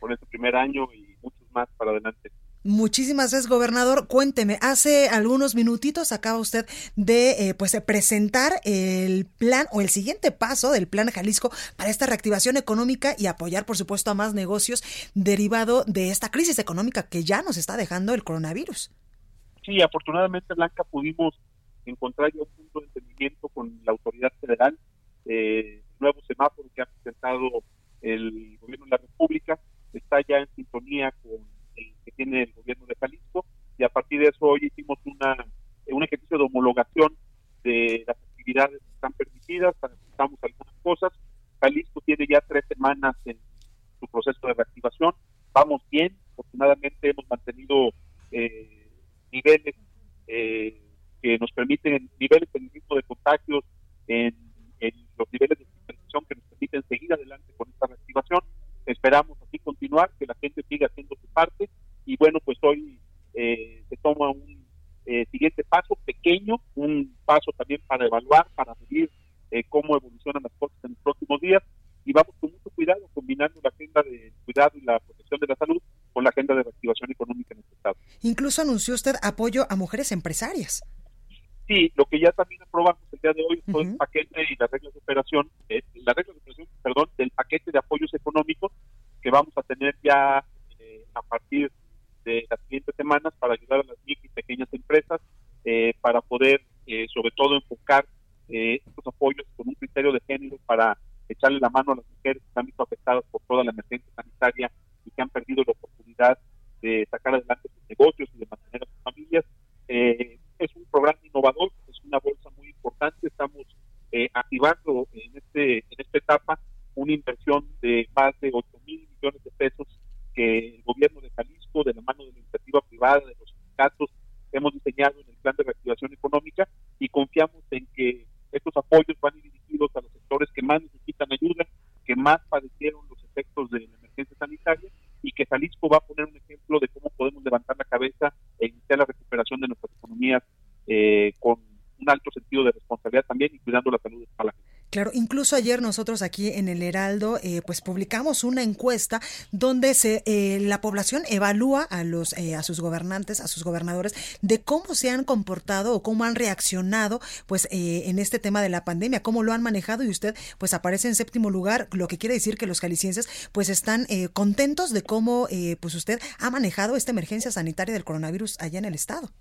por este primer año y muchos más para adelante. Muchísimas gracias, gobernador. Cuénteme, hace algunos minutitos acaba usted de eh, pues presentar el plan o el siguiente paso del plan Jalisco para esta reactivación económica y apoyar, por supuesto, a más negocios derivado de esta crisis económica que ya nos está dejando el coronavirus. Sí, afortunadamente, Blanca, pudimos encontrar un punto de entendimiento con la autoridad federal, eh, nuevo semáforo que ha presentado el gobierno de la República, está ya en sintonía con que tiene el gobierno de Jalisco y a partir de eso hoy hicimos una un ejercicio de homologación de las actividades que están permitidas, necesitamos algunas cosas. Jalisco tiene ya tres semanas en su proceso de reactivación, vamos bien, afortunadamente hemos mantenido eh, niveles eh, que nos permiten, niveles en el ritmo de contagios, en, los niveles de infección que nos permiten seguir adelante con esta reactivación. Esperamos así continuar, que la gente siga haciendo su parte y bueno, pues hoy eh, se toma un eh, siguiente paso pequeño, un paso también para evaluar, para medir eh, cómo evolucionan las cosas en los próximos días y vamos con mucho cuidado combinando la agenda de cuidado y la protección de la salud con la agenda de reactivación económica en el Estado. Incluso anunció usted apoyo a mujeres empresarias. Sí, lo que ya también aprobamos el día de hoy fue el paquete y las reglas de operación, eh, las reglas de operación, perdón, del paquete de apoyos económicos que vamos a tener ya eh, estos apoyos Ministerio de Género para echarle la mano a las mujeres que se han visto afectadas por toda la emergencia sanitaria y que han perdido la oportunidad de sacar adelante sus negocios y de mantener a sus familias. Eh, es un programa innovador, es una bolsa muy importante. Estamos eh, activando en este en esta etapa una inversión de más de 8 mil millones de pesos que el gobierno de Jalisco, de la mano de la iniciativa privada, de los sindicatos, hemos diseñado en el plan de reactivación económica y confiamos en que estos apoyos van dirigidos a los sectores que más necesitan ayuda, que más padecieron los efectos de la emergencia sanitaria y que Jalisco va a poner un ejemplo de cómo podemos levantar la cabeza e iniciar la recuperación de nuestras economías eh, con un alto sentido de responsabilidad también y cuidando la salud de la gente. Claro, incluso ayer nosotros aquí en el Heraldo eh, pues publicamos una encuesta donde se eh, la población evalúa a los eh, a sus gobernantes, a sus gobernadores de cómo se han comportado o cómo han reaccionado pues en este tema de la pandemia, cómo lo han manejado y usted pues aparece en séptimo lugar, lo que quiere decir que los jaliscienses pues están contentos de cómo pues usted ha manejado esta emergencia sanitaria del coronavirus allá en el estado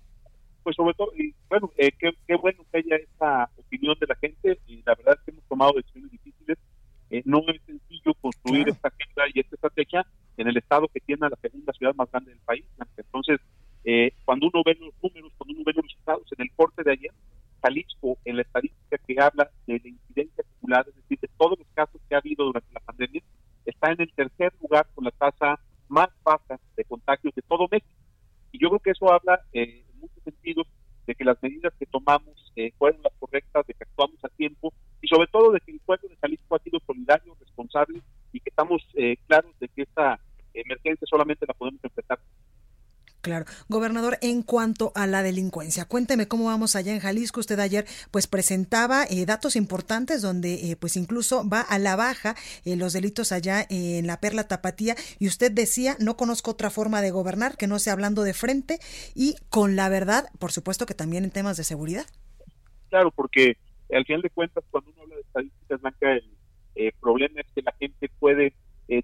pues sobre todo, y bueno, eh, qué, qué, bueno que haya esta opinión de la gente y la verdad es que hemos tomado decisiones difíciles. Eh, no es sencillo construir esta agenda y esta estrategia en el estado que tiene la segunda ciudad más grande del país. Entonces, eh, cuando uno ve los números, cuando uno ve los resultados en el corte de ayer, Jalisco, en la estadística que habla de la incidencia acumulada, es decir, de todos los casos que ha habido durante la pandemia, está en el tercer lugar con la tasa más baja de contagios de todo México. Y yo creo que eso habla eh, de que las medidas que tomamos eh, fueron las correctas, de que actuamos a tiempo y sobre todo de que el pueblo de Jalisco ha sido solidario, responsable y que estamos eh, claros de que esta emergencia solamente la podemos enfrentar Claro. Gobernador, en cuanto a la delincuencia, cuénteme cómo vamos allá en Jalisco. Usted ayer pues presentaba eh, datos importantes donde eh, pues incluso va a la baja eh, los delitos allá en la Perla Tapatía y usted decía, no conozco otra forma de gobernar que no sea hablando de frente y con la verdad, por supuesto que también en temas de seguridad. Claro, porque al final de cuentas cuando uno habla de estadísticas, Blanca, el problema es que la gente puede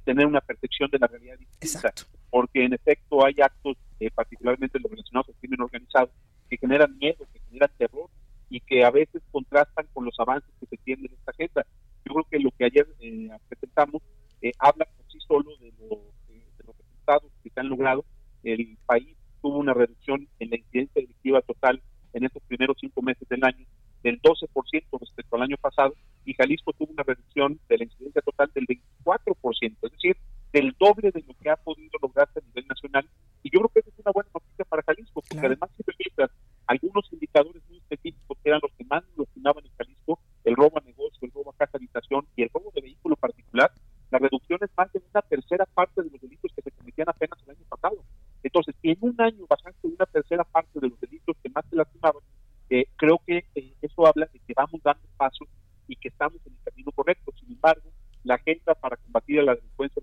tener una percepción de la realidad distinta. Porque en efecto hay actos eh, particularmente los relacionados al crimen organizado, que generan miedo, que generan terror y que a veces contrastan con los avances que se tienen en esta agenda. Yo creo que lo que ayer eh, presentamos eh, habla por sí solo de, de, los resultados que se han logrado. El país tuvo una reducción en la incidencia delictiva total en estos primeros cinco meses del año del 12% respecto al año pasado y Jalisco tuvo una reducción de la incidencia total del 24%, es decir, del doble de lo que ha podido lograrse a nivel nacional. Y yo creo que esa es una buena noticia para Jalisco, porque además si revisas algunos indicadores muy específicos que eran los que más nos en Jalisco, el robo a negocio, el robo a casa habitación y el robo de vehículo particular, la reducción es más de una tercera parte de los delitos que se cometían apenas el año pasado. Entonces, si en un año bajaste una tercera parte de los delitos que más se lastimaban, eh, creo que eh, eso habla de que vamos dando pasos y que estamos en el camino correcto. Sin embargo, la agenda para combatir a la delincuencia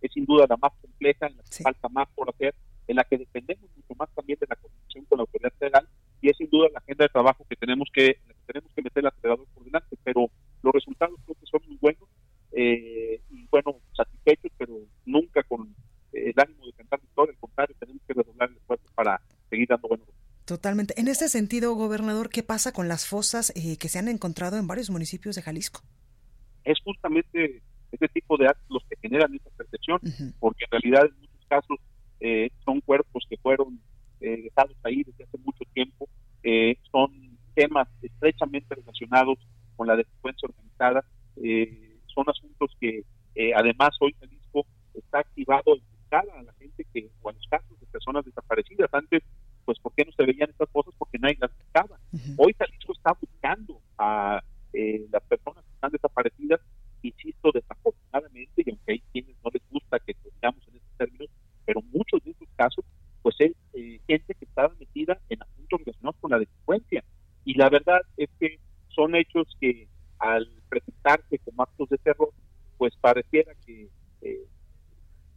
es sin duda la más compleja, en la que falta más por hacer, en la que dependemos mucho más también de la coordinación con la autoridad federal y es sin duda la agenda de trabajo que tenemos que, tenemos que meter el acelerador por delante, pero los resultados creo que son muy buenos eh, y bueno, satisfechos, pero nunca con eh, el ánimo de cantar victoria, al contrario, tenemos que redoblar el esfuerzo para seguir dando buenos Totalmente. En ese sentido, gobernador, ¿qué pasa con las fosas eh, que se han encontrado en varios municipios de Jalisco? es justamente este tipo de actos los que generan porque en realidad en muchos casos eh, son cuerpos que fueron eh, dejados ahí desde hace mucho tiempo, eh, son temas estrechamente relacionados con la delincuencia organizada, son asuntos que además hoy Jalisco está activado en buscar a la gente que, o a los casos de personas desaparecidas. Antes, pues, ¿por qué no se veían estas cosas? Porque nadie las buscaba. Hoy Jalisco está buscando a las personas están desaparecidas, insisto, desafortunadamente, y aunque hay quienes no les gusta que digamos en estos términos, pero muchos de estos casos, pues es eh, gente que estaba metida en asuntos relacionados con la delincuencia. Y la verdad es que son hechos que al presentarse como actos de terror, pues pareciera que eh,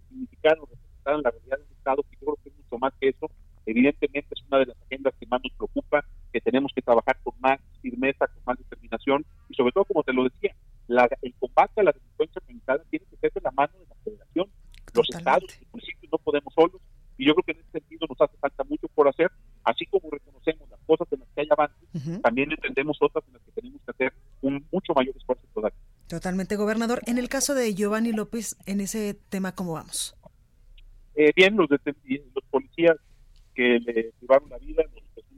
significaron, representaron la realidad del Estado, que yo creo que es mucho más que eso. Evidentemente es una de las agendas que más nos preocupa, que tenemos que trabajar con más firmeza, con más determinación y sobre todo, como te lo decía, la, el combate a la delincuencia organizada tiene que ser de la mano de la federación. Los estados y municipios no podemos solos y yo creo que en ese sentido nos hace falta mucho por hacer, así como reconocemos las cosas en las que hay avances, también entendemos otras en las que tenemos que hacer un mucho mayor esfuerzo Totalmente, gobernador. En el caso de Giovanni López, en ese tema, ¿cómo vamos? Eh, bien, los, los policías que le llevaron la vida,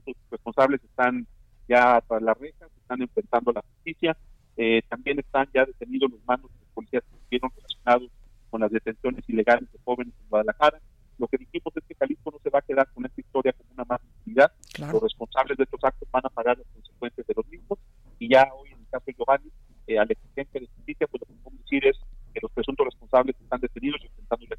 los responsables están ya tras las rejas, están enfrentando la justicia. Eh, también están ya detenidos los manos de los policías que estuvieron relacionados con las detenciones ilegales de jóvenes en Guadalajara. Lo que dijimos es que Jalisco no se va a quedar con esta historia como una más Los responsables de estos actos van a pagar las consecuencias de los mismos. Y ya hoy, en el caso de Giovanni, eh, a la exigencia de justicia, pues lo que podemos decir es que los presuntos responsables están detenidos y la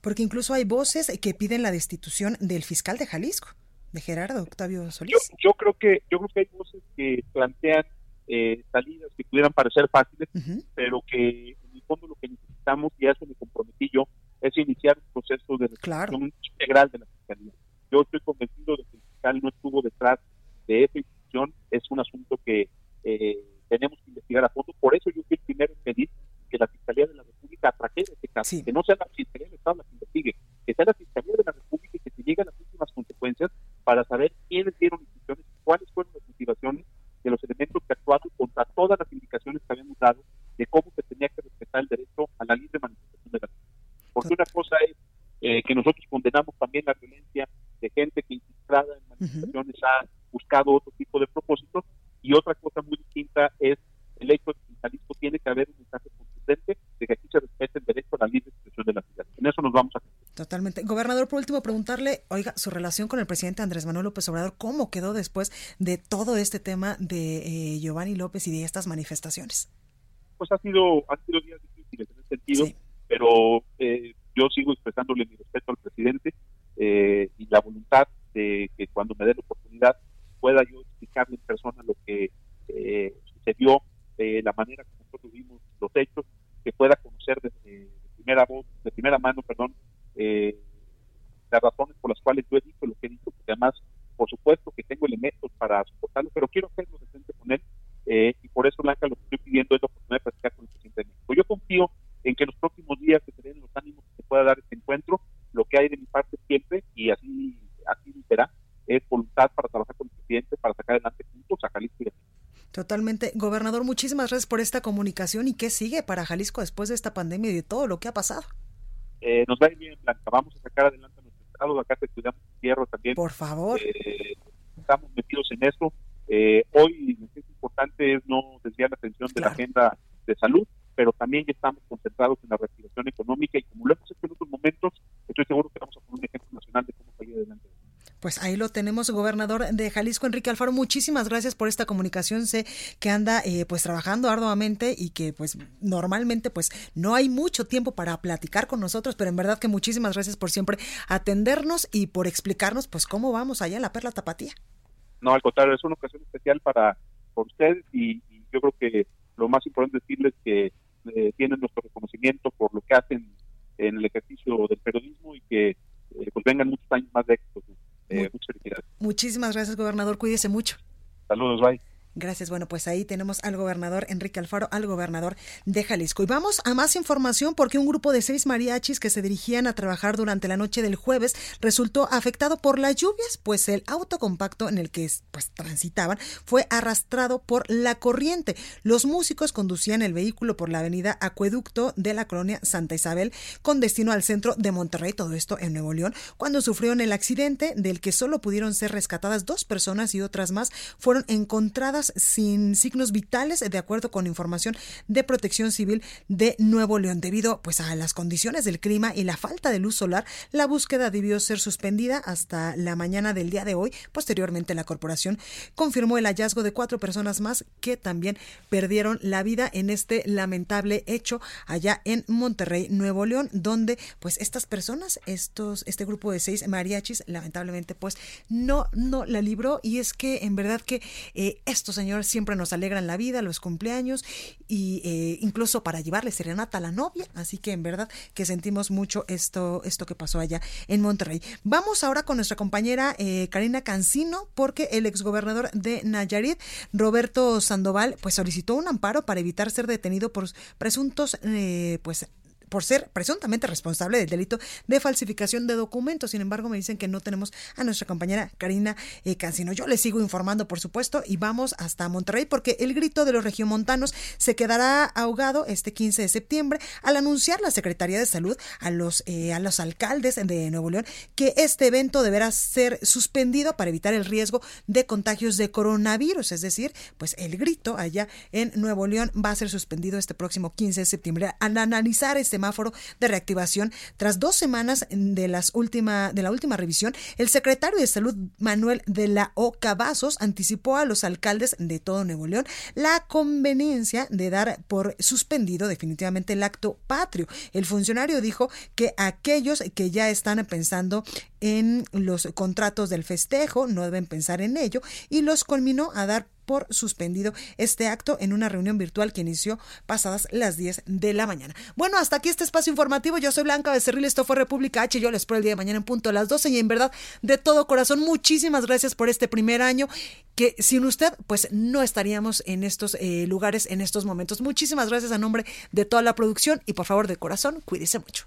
Porque incluso hay voces que piden la destitución del fiscal de Jalisco, de Gerardo Octavio Solís. Yo, creo que yo creo que hay voces que plantean eh, salidas que pudieran parecer fáciles, pero que en el fondo lo que necesitamos, y a eso me comprometí yo, es iniciar un proceso de reflexión integral de la fiscalía. Yo estoy convencido de que el fiscal no estuvo detrás de esa institución, es un asunto que eh, tenemos que investigar a fondo. Por eso yo fui el primero en pedir que la Fiscalía de la Atrajera este caso, que no sea la Fiscalía del Estado la que investigue, que sea la Fiscalía de la República y que se lleguen las últimas consecuencias para saber quiénes dieron instrucciones, cuáles fueron las motivaciones de los elementos que actuaron contra todas las indicaciones que habíamos dado de cómo se tenía que respetar el derecho a la libre manifestación de la Porque una cosa es eh, que nosotros condenamos también la violencia de gente que infiltrada en manifestaciones ha buscado otro tipo de propósitos y otra cosa muy distinta es el hecho de que en Jalisco tiene que haber un mensaje contundente de que aquí se respete el derecho a la libre expresión de la ciudad. En eso nos vamos a Totalmente. Gobernador, por último, preguntarle, oiga, su relación con el presidente Andrés Manuel López Obrador, ¿cómo quedó después de todo este tema de eh, Giovanni López y de estas manifestaciones? Pues ha sido, han sido días difíciles en ese sentido, pero eh, yo sigo expresándole mi respeto al presidente eh, y la voluntad de que cuando me dé la oportunidad pueda yo explicarle en persona lo que eh, sucedió, de la manera como nosotros vimos los hechos, que pueda conocer de, primera voz, de primera mano, perdón, eh, las razones por las cuales yo he dicho lo que he dicho, porque además, por supuesto que tengo elementos para soportarlo, pero quiero hacerlo decente con él, eh, y por eso, Blanca, lo que estoy pidiendo es la oportunidad de platicar con el presidente de México. Yo confío en que en los próximos días se den los ánimos que se pueda dar este encuentro, lo que hay de mi parte siempre, y así, así será, es voluntad para trabajar con el presidente, para sacar adelante juntos a Jalisco y a Totalmente. Gobernador, muchísimas gracias por esta comunicación. ¿Y qué sigue para Jalisco después de esta pandemia y de todo lo que ha pasado? Eh, nos va a ir bien, Blanca. Vamos a sacar adelante nuestro estado. Acá te estudiamos hierro también. Por favor. Eh, estamos metidos en eso. Eh, hoy lo que es importante es no desviar la atención de la agenda de salud, pero también ya estamos concentrados en la reactivación económica y como lo hemos hecho en otros momentos, estoy seguro que vamos a poner un ejemplo nacional de cómo salir adelante. Pues ahí lo tenemos, gobernador de Jalisco, Enrique Alfaro. Muchísimas gracias por esta comunicación. Sé que anda eh, pues trabajando arduamente y que pues normalmente pues no hay mucho tiempo para platicar con nosotros, pero en verdad que muchísimas gracias por siempre atendernos y por explicarnos pues cómo vamos allá en la Perla Tapatía. No, al contrario, es una ocasión especial para ustedes y, yo creo que lo más importante es decirles que eh, tienen nuestro reconocimiento por lo que hacen en el ejercicio del periodismo y que eh, pues vengan muchos años más de éxito. Eh, Muchísimas gracias, gobernador. Cuídese mucho. Saludos, bye. Gracias. Bueno, pues ahí tenemos al gobernador Enrique Alfaro, al gobernador de Jalisco. Y vamos a más información porque un grupo de seis mariachis que se dirigían a trabajar durante la noche del jueves resultó afectado por las lluvias, pues el auto compacto en el que pues, transitaban fue arrastrado por la corriente. Los músicos conducían el vehículo por la avenida Acueducto de la colonia Santa Isabel con destino al centro de Monterrey, todo esto en Nuevo León, cuando sufrieron el accidente del que solo pudieron ser rescatadas dos personas y otras más fueron encontradas sin signos vitales, de acuerdo con información de Protección Civil de Nuevo León. Debido pues, a las condiciones del clima y la falta de luz solar, la búsqueda debió ser suspendida hasta la mañana del día de hoy. Posteriormente, la corporación confirmó el hallazgo de cuatro personas más que también perdieron la vida en este lamentable hecho allá en Monterrey, Nuevo León, donde pues estas personas, estos, este grupo de seis mariachis, lamentablemente pues no, no la libró y es que en verdad que eh, estos señores siempre nos alegran la vida, los cumpleaños y eh, incluso para llevarle serenata a la novia. Así que en verdad que sentimos mucho esto, esto que pasó allá en Monterrey. Vamos ahora con nuestra compañera eh, Karina Cancino, porque el exgobernador de Nayarit, Roberto Sandoval, pues solicitó un amparo para evitar ser detenido por presuntos, eh, pues por ser presuntamente responsable del delito de falsificación de documentos. Sin embargo, me dicen que no tenemos a nuestra compañera Karina eh, Cancino. Yo les sigo informando, por supuesto, y vamos hasta Monterrey porque el grito de los regiomontanos se quedará ahogado este 15 de septiembre al anunciar la Secretaría de Salud a los, eh, a los alcaldes de Nuevo León que este evento deberá ser suspendido para evitar el riesgo de contagios de coronavirus. Es decir, pues el grito allá en Nuevo León va a ser suspendido este próximo 15 de septiembre. Al analizar el de reactivación, tras dos semanas de, las última, de la última revisión, el secretario de Salud Manuel de la O. Cavazos anticipó a los alcaldes de todo Nuevo León la conveniencia de dar por suspendido definitivamente el acto patrio. El funcionario dijo que aquellos que ya están pensando en los contratos del festejo no deben pensar en ello y los culminó a dar por suspendido este acto en una reunión virtual que inició pasadas las 10 de la mañana. Bueno, hasta aquí este espacio informativo. Yo soy Blanca Becerril, esto fue República H. Yo les espero el día de mañana en punto a las 12 y en verdad, de todo corazón, muchísimas gracias por este primer año que sin usted, pues no estaríamos en estos eh, lugares en estos momentos. Muchísimas gracias a nombre de toda la producción y por favor de corazón, cuídese mucho.